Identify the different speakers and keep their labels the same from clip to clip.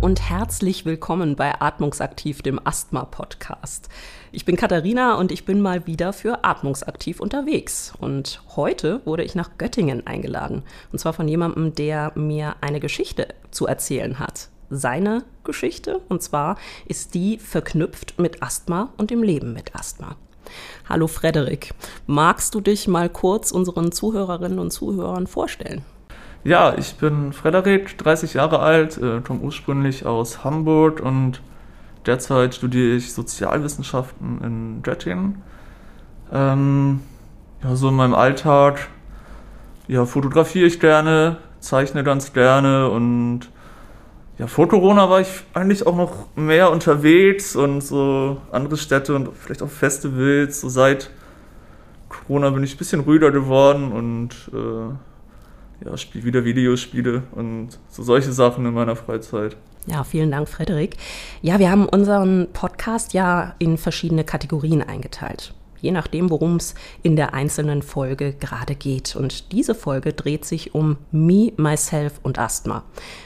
Speaker 1: und herzlich willkommen bei Atmungsaktiv, dem Asthma-Podcast. Ich bin Katharina und ich bin mal wieder für Atmungsaktiv unterwegs. Und heute wurde ich nach Göttingen eingeladen. Und zwar von jemandem, der mir eine Geschichte zu erzählen hat. Seine Geschichte. Und zwar ist die verknüpft mit Asthma und dem Leben mit Asthma. Hallo Frederik, magst du dich mal kurz unseren Zuhörerinnen und Zuhörern vorstellen?
Speaker 2: Ja, ich bin Frederik, 30 Jahre alt, äh, komme ursprünglich aus Hamburg und derzeit studiere ich Sozialwissenschaften in Göttingen. Ähm, ja, so in meinem Alltag ja, fotografiere ich gerne, zeichne ganz gerne und ja, vor Corona war ich eigentlich auch noch mehr unterwegs und so andere Städte und vielleicht auch Festivals. So seit Corona bin ich ein bisschen ruhiger geworden und äh, ja, spiele wieder Videospiele und so solche Sachen in meiner Freizeit.
Speaker 1: Ja, vielen Dank, Frederik. Ja, wir haben unseren Podcast ja in verschiedene Kategorien eingeteilt. Je nachdem, worum es in der einzelnen Folge gerade geht. Und diese Folge dreht sich um Me, Myself und Asthma.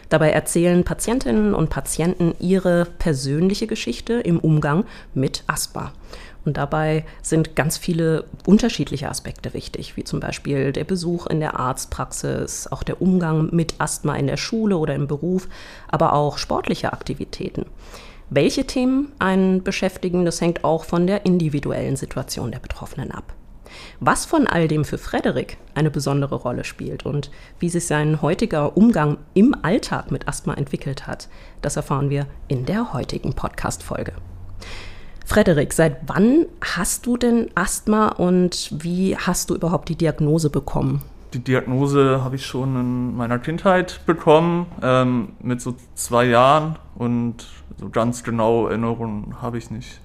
Speaker 1: Dabei erzählen Patientinnen und Patienten ihre persönliche Geschichte im Umgang mit Asthma. Und dabei sind ganz viele unterschiedliche Aspekte wichtig, wie zum Beispiel der Besuch in der Arztpraxis, auch der Umgang mit Asthma in der Schule oder im Beruf, aber auch sportliche Aktivitäten. Welche Themen einen beschäftigen, das hängt auch von der individuellen Situation der Betroffenen ab. Was von all dem für Frederik eine besondere Rolle spielt und wie sich sein heutiger Umgang im Alltag mit Asthma entwickelt hat, das erfahren wir in der heutigen Podcast-Folge. Frederik, seit wann hast du denn Asthma und wie hast du überhaupt die Diagnose bekommen?
Speaker 2: Die Diagnose habe ich schon in meiner Kindheit bekommen, ähm, mit so zwei Jahren und so ganz genau Erinnerungen habe ich nicht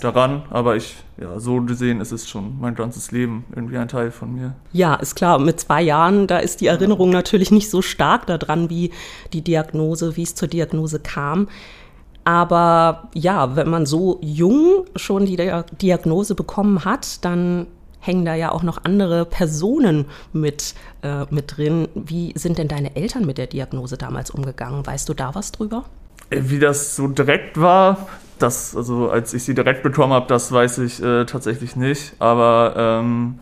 Speaker 2: daran, aber ich, ja, so gesehen ist es schon mein ganzes Leben irgendwie ein Teil von mir.
Speaker 1: Ja, ist klar, mit zwei Jahren, da ist die Erinnerung natürlich nicht so stark daran, wie die Diagnose, wie es zur Diagnose kam. Aber ja, wenn man so jung schon die Diagnose bekommen hat, dann hängen da ja auch noch andere Personen mit, äh, mit drin. Wie sind denn deine Eltern mit der Diagnose damals umgegangen? Weißt du da was drüber?
Speaker 2: Äh, wie das so direkt war, das, also als ich sie direkt bekommen habe, das weiß ich äh, tatsächlich nicht. Aber ähm,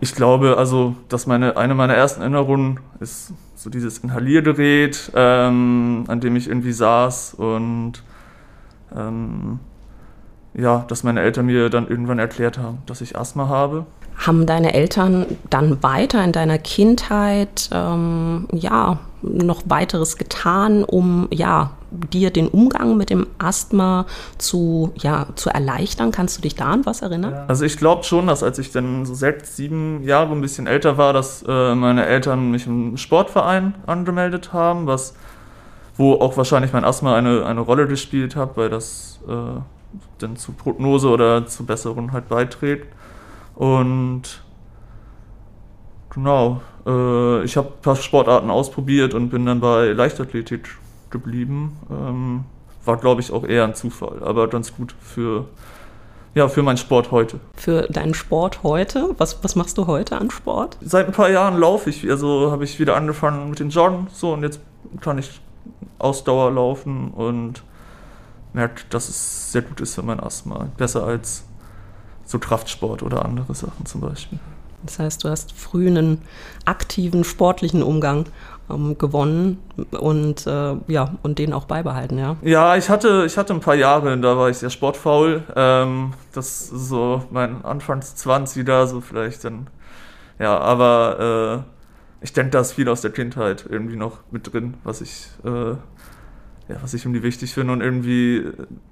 Speaker 2: ich glaube, also, dass meine, eine meiner ersten Erinnerungen ist so dieses Inhaliergerät, ähm, an dem ich irgendwie saß und ähm, ja, dass meine Eltern mir dann irgendwann erklärt haben, dass ich Asthma habe.
Speaker 1: Haben deine Eltern dann weiter in deiner Kindheit ähm, ja noch weiteres getan, um ja dir den Umgang mit dem Asthma zu ja zu erleichtern? Kannst du dich da an was erinnern?
Speaker 2: Also ich glaube schon, dass als ich dann so sechs, sieben Jahre ein bisschen älter war, dass äh, meine Eltern mich im Sportverein angemeldet haben, was wo auch wahrscheinlich mein Asthma eine, eine Rolle gespielt hat, weil das äh, dann zu Prognose oder zu Besserung halt beiträgt. Und genau, äh, ich habe ein paar Sportarten ausprobiert und bin dann bei Leichtathletik geblieben. Ähm, war, glaube ich, auch eher ein Zufall, aber ganz gut für, ja, für meinen Sport heute.
Speaker 1: Für deinen Sport heute? Was, was machst du heute an Sport?
Speaker 2: Seit ein paar Jahren laufe ich, also habe ich wieder angefangen mit dem Joggen, so und jetzt kann ich Ausdauer laufen und merke, dass es sehr gut ist für mein Asthma. Besser als so Kraftsport oder andere Sachen zum Beispiel.
Speaker 1: Das heißt, du hast früh einen aktiven sportlichen Umgang ähm, gewonnen und äh, ja und den auch beibehalten, ja.
Speaker 2: Ja, ich hatte ich hatte ein paar Jahre, da war ich sehr sportfaul. Ähm, das ist so mein Anfangs 20 da so vielleicht dann ja, aber äh, ich denke, da ist viel aus der Kindheit irgendwie noch mit drin, was ich äh, ja, was ich irgendwie wichtig finde und irgendwie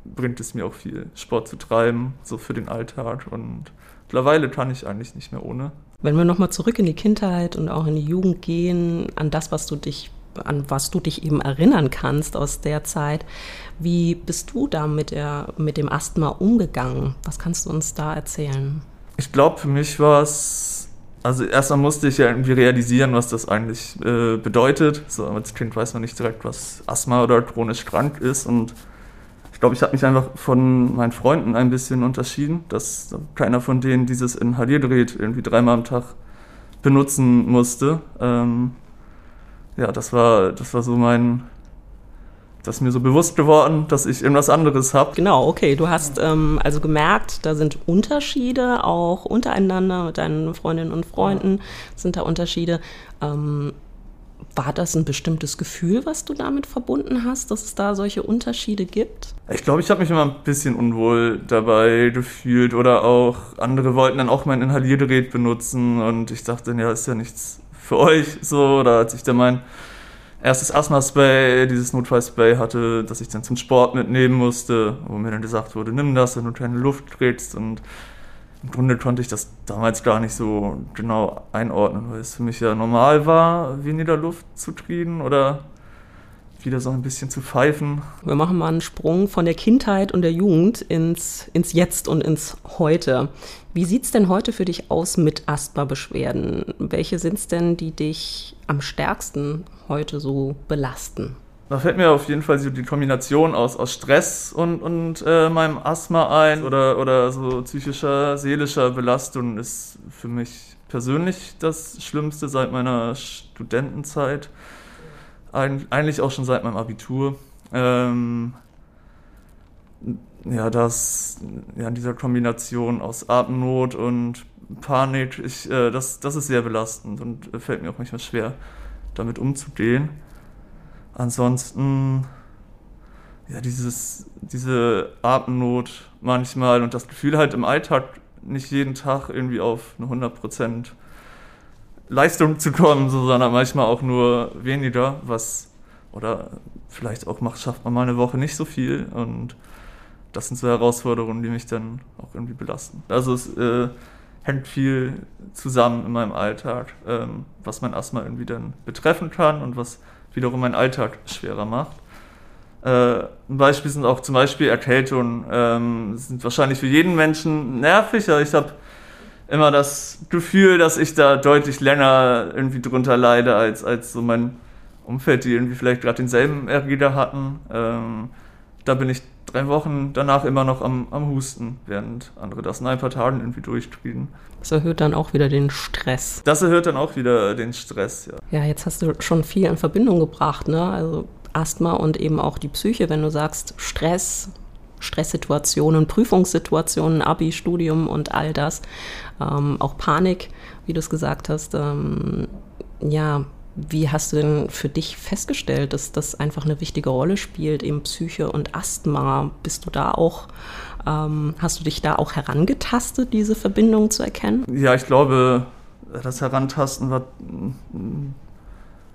Speaker 2: bringt es mir auch viel, Sport zu treiben, so für den Alltag und mittlerweile kann ich eigentlich nicht mehr ohne.
Speaker 1: Wenn wir nochmal zurück in die Kindheit und auch in die Jugend gehen, an das, was du dich, an was du dich eben erinnern kannst aus der Zeit, wie bist du da mit, der, mit dem Asthma umgegangen? Was kannst du uns da erzählen?
Speaker 2: Ich glaube, für mich war es also erstmal musste ich ja irgendwie realisieren, was das eigentlich äh, bedeutet. So als Kind weiß man nicht direkt, was Asthma oder chronisch krank ist. Und ich glaube, ich habe mich einfach von meinen Freunden ein bisschen unterschieden, dass keiner von denen dieses Inhaliergerät irgendwie dreimal am Tag benutzen musste. Ähm, ja, das war, das war so mein, das ist mir so bewusst geworden, dass ich irgendwas anderes habe.
Speaker 1: Genau, okay. Du hast ähm, also gemerkt, da sind Unterschiede auch untereinander mit deinen Freundinnen und Freunden sind da Unterschiede. Ähm, war das ein bestimmtes Gefühl, was du damit verbunden hast, dass es da solche Unterschiede gibt?
Speaker 2: Ich glaube, ich habe mich immer ein bisschen unwohl dabei gefühlt oder auch andere wollten dann auch mein Inhaliergerät benutzen und ich dachte, ja, ist ja nichts für euch so oder als ich dann mein erstes Asthma-Spray, dieses Notfallspray hatte, das ich dann zum Sport mitnehmen musste, wo mir dann gesagt wurde, nimm das, wenn du keine Luft kriegst und im Grunde konnte ich das damals gar nicht so genau einordnen, weil es für mich ja normal war, weniger Luft zu kriegen oder wieder so ein bisschen zu pfeifen.
Speaker 1: Wir machen mal einen Sprung von der Kindheit und der Jugend ins, ins Jetzt und ins Heute. Wie sieht es denn heute für dich aus mit Asthma-Beschwerden? Welche sind es denn, die dich am stärksten heute so belasten?
Speaker 2: Da fällt mir auf jeden Fall so die Kombination aus, aus Stress und, und äh, meinem Asthma ein oder, oder so psychischer, seelischer Belastung ist für mich persönlich das Schlimmste seit meiner Studentenzeit. Ein, eigentlich auch schon seit meinem Abitur. Ähm, ja, das, ja, in dieser Kombination aus Atemnot und Panik, ich, äh, das, das ist sehr belastend und fällt mir auch manchmal schwer, damit umzugehen. Ansonsten, ja, dieses, diese Atemnot manchmal und das Gefühl halt im Alltag nicht jeden Tag irgendwie auf eine 100% Leistung zu kommen, sondern manchmal auch nur weniger, was, oder vielleicht auch macht, schafft man mal eine Woche nicht so viel und das sind so Herausforderungen, die mich dann auch irgendwie belasten. Also es äh, hängt viel zusammen in meinem Alltag, ähm, was mein Asthma irgendwie dann betreffen kann und was wiederum meinen Alltag schwerer macht. Äh, ein Beispiel sind auch zum Beispiel Erkältungen, ähm, sind wahrscheinlich für jeden Menschen nervig, aber ich habe immer das Gefühl, dass ich da deutlich länger irgendwie drunter leide als, als so mein Umfeld, die irgendwie vielleicht gerade denselben Erreger hatten. Ähm, da bin ich drei Wochen danach immer noch am, am Husten, während andere das in ein paar Tagen irgendwie durchkriegen.
Speaker 1: Das erhöht dann auch wieder den Stress.
Speaker 2: Das erhöht dann auch wieder den Stress, ja.
Speaker 1: Ja, jetzt hast du schon viel in Verbindung gebracht, ne? Also Asthma und eben auch die Psyche, wenn du sagst Stress, Stresssituationen, Prüfungssituationen, Abi, Studium und all das. Ähm, auch Panik, wie du es gesagt hast. Ähm, ja, wie hast du denn für dich festgestellt, dass das einfach eine wichtige Rolle spielt, eben Psyche und Asthma? Bist du da auch, ähm, hast du dich da auch herangetastet, diese Verbindung zu erkennen?
Speaker 2: Ja, ich glaube, das Herantasten war mm,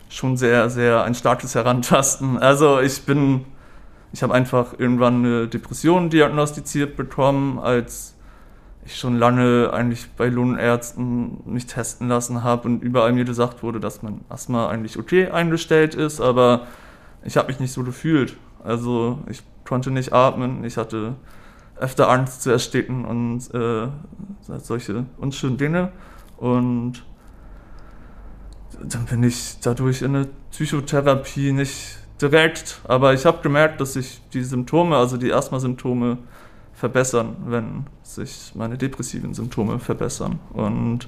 Speaker 2: schon sehr, sehr ein starkes Herantasten. Also ich bin, ich habe einfach irgendwann eine Depression diagnostiziert bekommen, als ich schon lange eigentlich bei Lungenärzten mich testen lassen habe und überall mir gesagt wurde, dass mein Asthma eigentlich okay eingestellt ist, aber ich habe mich nicht so gefühlt. Also ich konnte nicht atmen, ich hatte öfter Angst zu ersticken und äh, solche unschönen Dinge. Und dann bin ich dadurch in eine Psychotherapie nicht direkt, aber ich habe gemerkt, dass ich die Symptome, also die Asthma-Symptome, verbessern, wenn sich meine depressiven Symptome verbessern. Und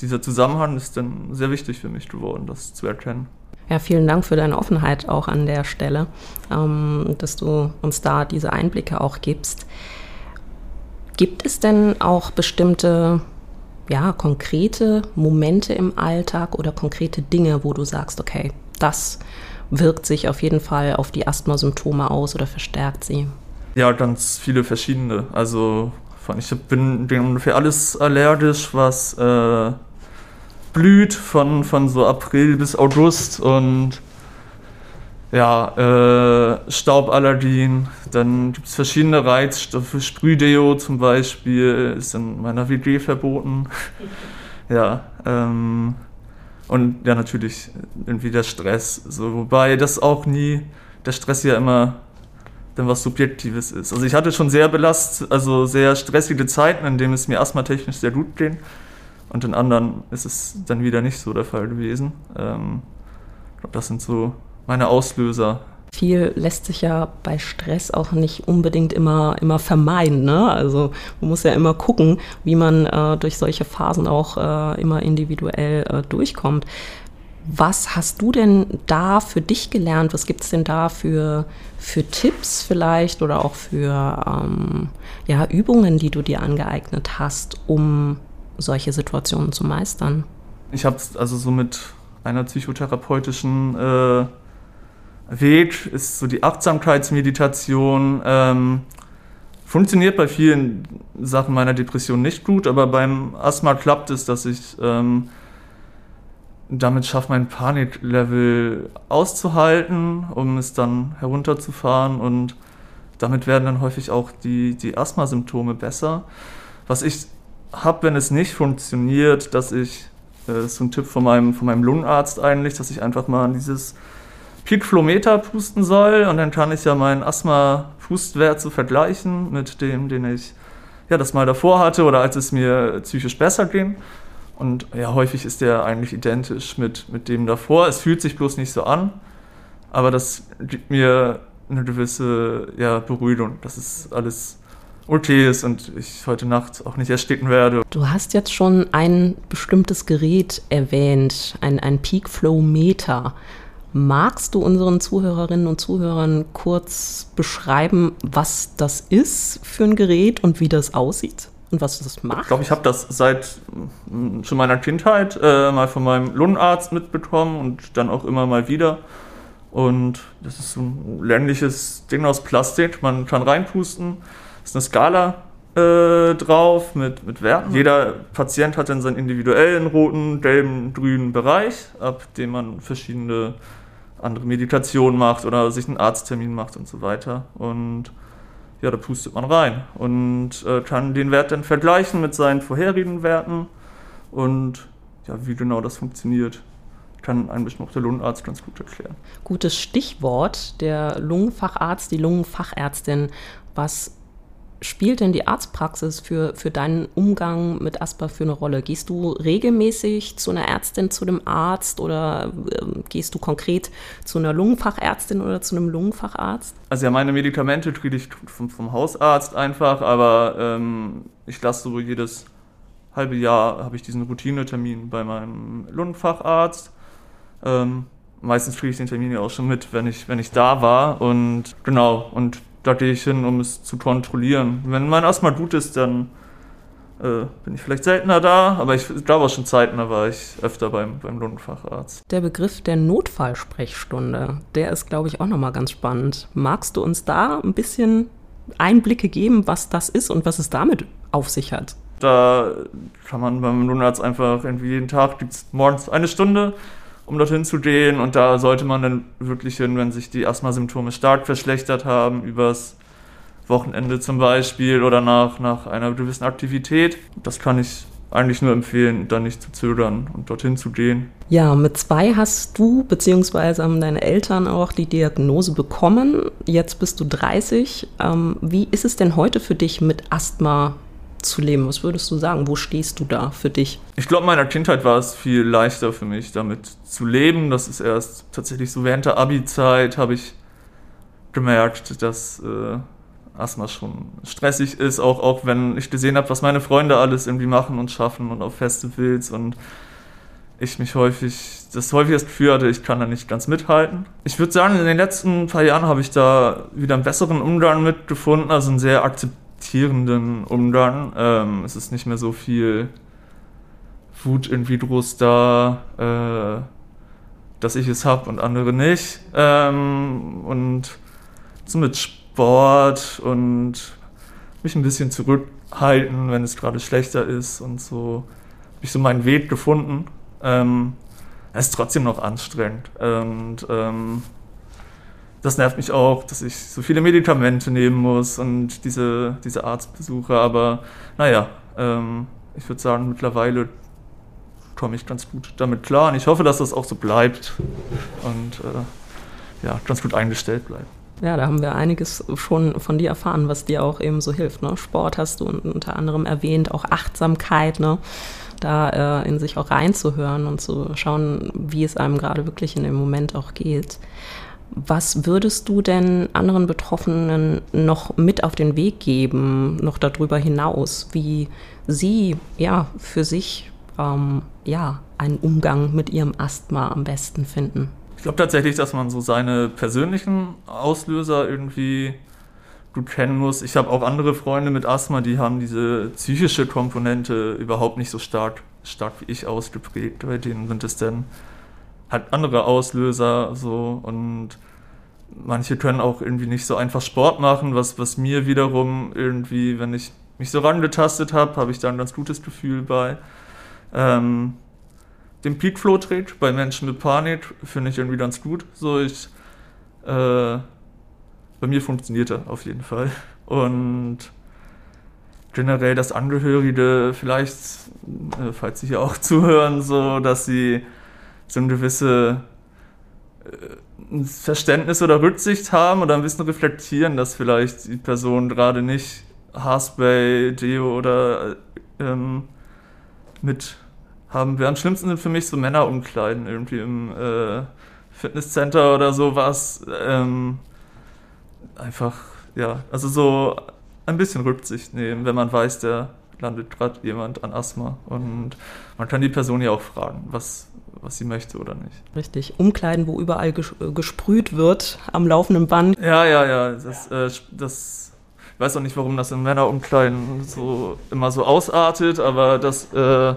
Speaker 2: dieser Zusammenhang ist dann sehr wichtig für mich geworden, das zu erkennen.
Speaker 1: Ja, vielen Dank für deine Offenheit auch an der Stelle, ähm, dass du uns da diese Einblicke auch gibst. Gibt es denn auch bestimmte, ja, konkrete Momente im Alltag oder konkrete Dinge, wo du sagst, okay, das wirkt sich auf jeden Fall auf die Asthma-Symptome aus oder verstärkt sie?
Speaker 2: Ja, ganz viele verschiedene. Also ich bin ungefähr alles allergisch, was äh, blüht von, von so April bis August und ja, äh, Stauballergien. Dann gibt es verschiedene Reizstoffe. Sprühdeo zum Beispiel ist in meiner WG verboten. ja, ähm, und ja, natürlich irgendwie der Stress. So, wobei das auch nie, der Stress ja immer dann was Subjektives ist. Also ich hatte schon sehr belast, also sehr stressige Zeiten, in denen es mir asthmatechnisch sehr gut ging. Und in anderen ist es dann wieder nicht so der Fall gewesen. Ähm, ich glaube, das sind so meine Auslöser.
Speaker 1: Viel lässt sich ja bei Stress auch nicht unbedingt immer, immer vermeiden. Ne? Also man muss ja immer gucken, wie man äh, durch solche Phasen auch äh, immer individuell äh, durchkommt. Was hast du denn da für dich gelernt? Was gibt es denn da für, für Tipps vielleicht oder auch für ähm, ja, Übungen, die du dir angeeignet hast, um solche Situationen zu meistern?
Speaker 2: Ich habe also so mit einer psychotherapeutischen äh, Weg ist so die Achtsamkeitsmeditation. Ähm, funktioniert bei vielen Sachen meiner Depression nicht gut, aber beim Asthma klappt es, dass ich ähm, damit schaffe, mein Paniklevel auszuhalten, um es dann herunterzufahren und damit werden dann häufig auch die, die Asthma-Symptome besser. Was ich habe, wenn es nicht funktioniert, dass ich, das äh, ist so ein Tipp von meinem, von meinem Lungenarzt eigentlich, dass ich einfach mal an dieses Peakflometer pusten soll und dann kann ich ja meinen Asthma-Pustwert so vergleichen mit dem, den ich ja das mal davor hatte oder als es mir psychisch besser ging. Und ja, häufig ist der eigentlich identisch mit, mit dem davor. Es fühlt sich bloß nicht so an, aber das gibt mir eine gewisse ja, Beruhigung, dass es alles okay ist und ich heute Nacht auch nicht ersticken werde.
Speaker 1: Du hast jetzt schon ein bestimmtes Gerät erwähnt, ein, ein Peak Flow Meter. Magst du unseren Zuhörerinnen und Zuhörern kurz beschreiben, was das ist für ein Gerät und wie das aussieht? Und was das macht?
Speaker 2: Ich glaube, ich habe das seit mm, schon meiner Kindheit äh, mal von meinem Lungenarzt mitbekommen und dann auch immer mal wieder. Und das ist so ein längliches Ding aus Plastik. Man kann reinpusten. Es ist eine Skala äh, drauf mit, mit Werten. Jeder Patient hat dann seinen individuellen roten, gelben, grünen Bereich, ab dem man verschiedene andere Meditationen macht oder sich einen Arzttermin macht und so weiter. Und ja, da pustet man rein und äh, kann den Wert dann vergleichen mit seinen vorherigen Werten und ja, wie genau das funktioniert, kann ein bisschen auch der Lungenarzt ganz gut erklären.
Speaker 1: Gutes Stichwort, der Lungenfacharzt, die Lungenfachärztin. Was spielt denn die Arztpraxis für, für deinen Umgang mit Asper für eine Rolle? Gehst du regelmäßig zu einer Ärztin, zu dem Arzt oder äh, gehst du konkret zu einer Lungenfachärztin oder zu einem Lungenfacharzt?
Speaker 2: Also ja, meine Medikamente kriege ich vom, vom Hausarzt einfach, aber ähm, ich lasse so jedes halbe Jahr habe ich diesen Routinetermin bei meinem Lungenfacharzt. Ähm, meistens kriege ich den Termin ja auch schon mit, wenn ich, wenn ich da war. Und genau, und da gehe ich hin, um es zu kontrollieren. Wenn mein Asthma gut ist, dann äh, bin ich vielleicht seltener da, aber ich glaube auch schon Zeiten, da war ich öfter beim, beim Lungenfacharzt.
Speaker 1: Der Begriff der Notfallsprechstunde, der ist, glaube ich, auch nochmal ganz spannend. Magst du uns da ein bisschen Einblicke geben, was das ist und was es damit auf sich hat?
Speaker 2: Da kann man beim Lungenarzt einfach irgendwie jeden Tag, gibt es morgens eine Stunde, um dorthin zu gehen. Und da sollte man dann wirklich hin, wenn sich die Asthmasymptome stark verschlechtert haben, übers Wochenende zum Beispiel oder nach, nach einer gewissen Aktivität. Das kann ich eigentlich nur empfehlen, da nicht zu zögern und dorthin zu gehen.
Speaker 1: Ja, mit zwei hast du bzw. haben deine Eltern auch die Diagnose bekommen. Jetzt bist du 30. Ähm, wie ist es denn heute für dich mit Asthma zu leben? Was würdest du sagen? Wo stehst du da für dich?
Speaker 2: Ich glaube, in meiner Kindheit war es viel leichter für mich, damit zu leben. Das ist erst tatsächlich so während der Abi-Zeit habe ich gemerkt, dass äh, Asthma schon stressig ist, auch, auch wenn ich gesehen habe, was meine Freunde alles irgendwie machen und schaffen und auf Festivals und ich mich häufig, das häufig das Gefühl hatte, ich kann da nicht ganz mithalten. Ich würde sagen, in den letzten paar Jahren habe ich da wieder einen besseren Umgang mitgefunden, also einen sehr akzeptierten akzeptierenden Umgang. Ähm, es ist nicht mehr so viel Wut in Vidrus da, äh, dass ich es habe und andere nicht. Ähm, und so mit Sport und mich ein bisschen zurückhalten, wenn es gerade schlechter ist und so habe ich so meinen Weg gefunden. Ähm, es ist trotzdem noch anstrengend. Und ähm, das nervt mich auch, dass ich so viele Medikamente nehmen muss und diese, diese Arztbesuche. Aber naja, ähm, ich würde sagen, mittlerweile komme ich ganz gut damit klar. Und ich hoffe, dass das auch so bleibt und äh, ja, ganz gut eingestellt bleibt.
Speaker 1: Ja, da haben wir einiges schon von dir erfahren, was dir auch eben so hilft. Ne? Sport hast du unter anderem erwähnt, auch Achtsamkeit, ne? da äh, in sich auch reinzuhören und zu schauen, wie es einem gerade wirklich in dem Moment auch geht. Was würdest du denn anderen Betroffenen noch mit auf den Weg geben, noch darüber hinaus, wie sie ja für sich ähm, ja, einen Umgang mit ihrem Asthma am besten finden?
Speaker 2: Ich glaube tatsächlich, dass man so seine persönlichen Auslöser irgendwie gut kennen muss. Ich habe auch andere Freunde mit Asthma, die haben diese psychische Komponente überhaupt nicht so stark, stark wie ich ausgeprägt. Bei denen sind es dann halt andere Auslöser so und manche können auch irgendwie nicht so einfach Sport machen, was, was mir wiederum irgendwie, wenn ich mich so rangetastet habe, habe ich da ein ganz gutes Gefühl bei. Ähm, den Peak Flow Trade bei Menschen mit Panik finde ich irgendwie ganz gut. So ich äh, bei mir funktioniert er auf jeden Fall. Und generell das Angehörige vielleicht, äh, falls Sie hier auch zuhören, so, dass sie so ein gewisse äh, Verständnis oder Rücksicht haben oder ein bisschen reflektieren, dass vielleicht die Person gerade nicht Haarspray, Deo oder ähm, mit haben wir. Am schlimmsten sind für mich so Männerumkleiden irgendwie im äh, Fitnesscenter oder sowas. Ähm, einfach, ja, also so ein bisschen Rücksicht nehmen, wenn man weiß, der landet gerade jemand an Asthma. Und man kann die Person ja auch fragen, was, was sie möchte oder nicht.
Speaker 1: Richtig. Umkleiden, wo überall ges äh, gesprüht wird am laufenden Band.
Speaker 2: Ja, ja, ja. Das, äh, das, ich weiß auch nicht, warum das in Männerumkleiden so immer so ausartet, aber das. Äh,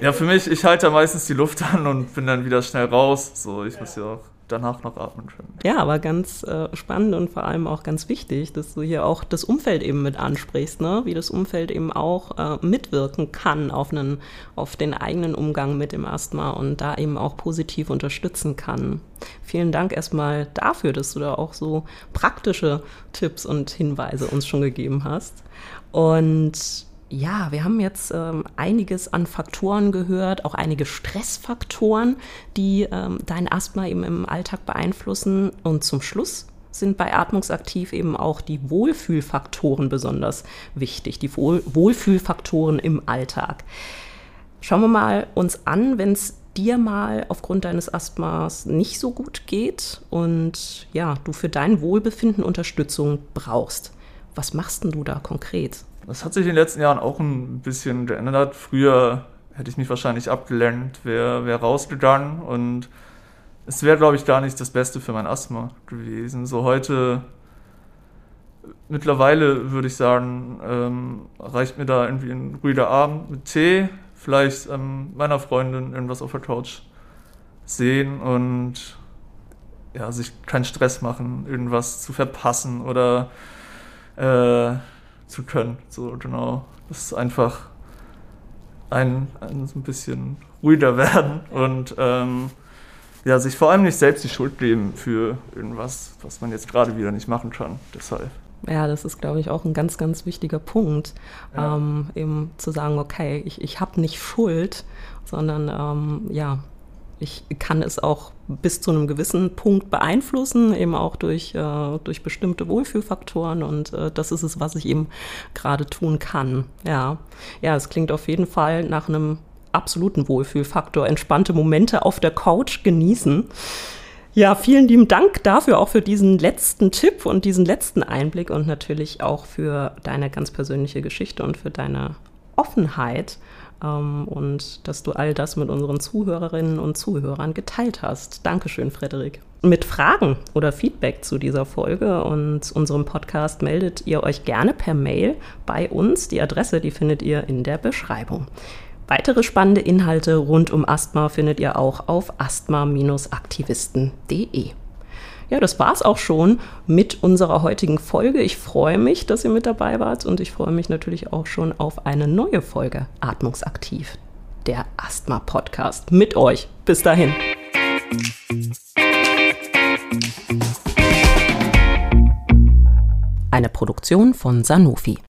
Speaker 2: ja, für mich, ich halte da meistens die Luft an und bin dann wieder schnell raus. So, ich muss ja auch danach noch atmen können.
Speaker 1: Ja, aber ganz äh, spannend und vor allem auch ganz wichtig, dass du hier auch das Umfeld eben mit ansprichst, ne? wie das Umfeld eben auch äh, mitwirken kann auf, einen, auf den eigenen Umgang mit dem Asthma und da eben auch positiv unterstützen kann. Vielen Dank erstmal dafür, dass du da auch so praktische Tipps und Hinweise uns schon gegeben hast. Und ja, wir haben jetzt ähm, einiges an Faktoren gehört, auch einige Stressfaktoren, die ähm, dein Asthma eben im Alltag beeinflussen. Und zum Schluss sind bei Atmungsaktiv eben auch die Wohlfühlfaktoren besonders wichtig, die Wohl Wohlfühlfaktoren im Alltag. Schauen wir mal uns an, wenn es dir mal aufgrund deines Asthmas nicht so gut geht und ja, du für dein Wohlbefinden Unterstützung brauchst. Was machst denn du da konkret?
Speaker 2: Das hat sich in den letzten Jahren auch ein bisschen geändert. Früher hätte ich mich wahrscheinlich abgelenkt, wäre wär rausgegangen und es wäre, glaube ich, gar nicht das Beste für mein Asthma gewesen. So heute, mittlerweile würde ich sagen, ähm, reicht mir da irgendwie ein ruhiger Abend mit Tee, vielleicht ähm, meiner Freundin irgendwas auf der Couch sehen und ja, sich keinen Stress machen, irgendwas zu verpassen oder äh, zu können. So genau. Das ist einfach ein, ein so ein bisschen ruhiger werden und ähm, ja, sich vor allem nicht selbst die Schuld geben für irgendwas, was man jetzt gerade wieder nicht machen kann. Deshalb.
Speaker 1: Ja, das ist, glaube ich, auch ein ganz, ganz wichtiger Punkt, ja. ähm, eben zu sagen, okay, ich, ich habe nicht Schuld, sondern ähm, ja, ich kann es auch bis zu einem gewissen Punkt beeinflussen, eben auch durch, äh, durch bestimmte Wohlfühlfaktoren und äh, das ist es, was ich eben gerade tun kann. Ja. ja, es klingt auf jeden Fall nach einem absoluten Wohlfühlfaktor. Entspannte Momente auf der Couch genießen. Ja, vielen lieben Dank dafür, auch für diesen letzten Tipp und diesen letzten Einblick und natürlich auch für deine ganz persönliche Geschichte und für deine Offenheit ähm, und dass du all das mit unseren Zuhörerinnen und Zuhörern geteilt hast. Dankeschön, Frederik. Mit Fragen oder Feedback zu dieser Folge und unserem Podcast meldet ihr euch gerne per Mail bei uns. Die Adresse, die findet ihr in der Beschreibung. Weitere spannende Inhalte rund um Asthma findet ihr auch auf asthma-aktivisten.de. Ja, das war's auch schon mit unserer heutigen Folge. Ich freue mich, dass ihr mit dabei wart und ich freue mich natürlich auch schon auf eine neue Folge Atmungsaktiv, der Asthma-Podcast mit euch. Bis dahin. Eine Produktion von Sanofi.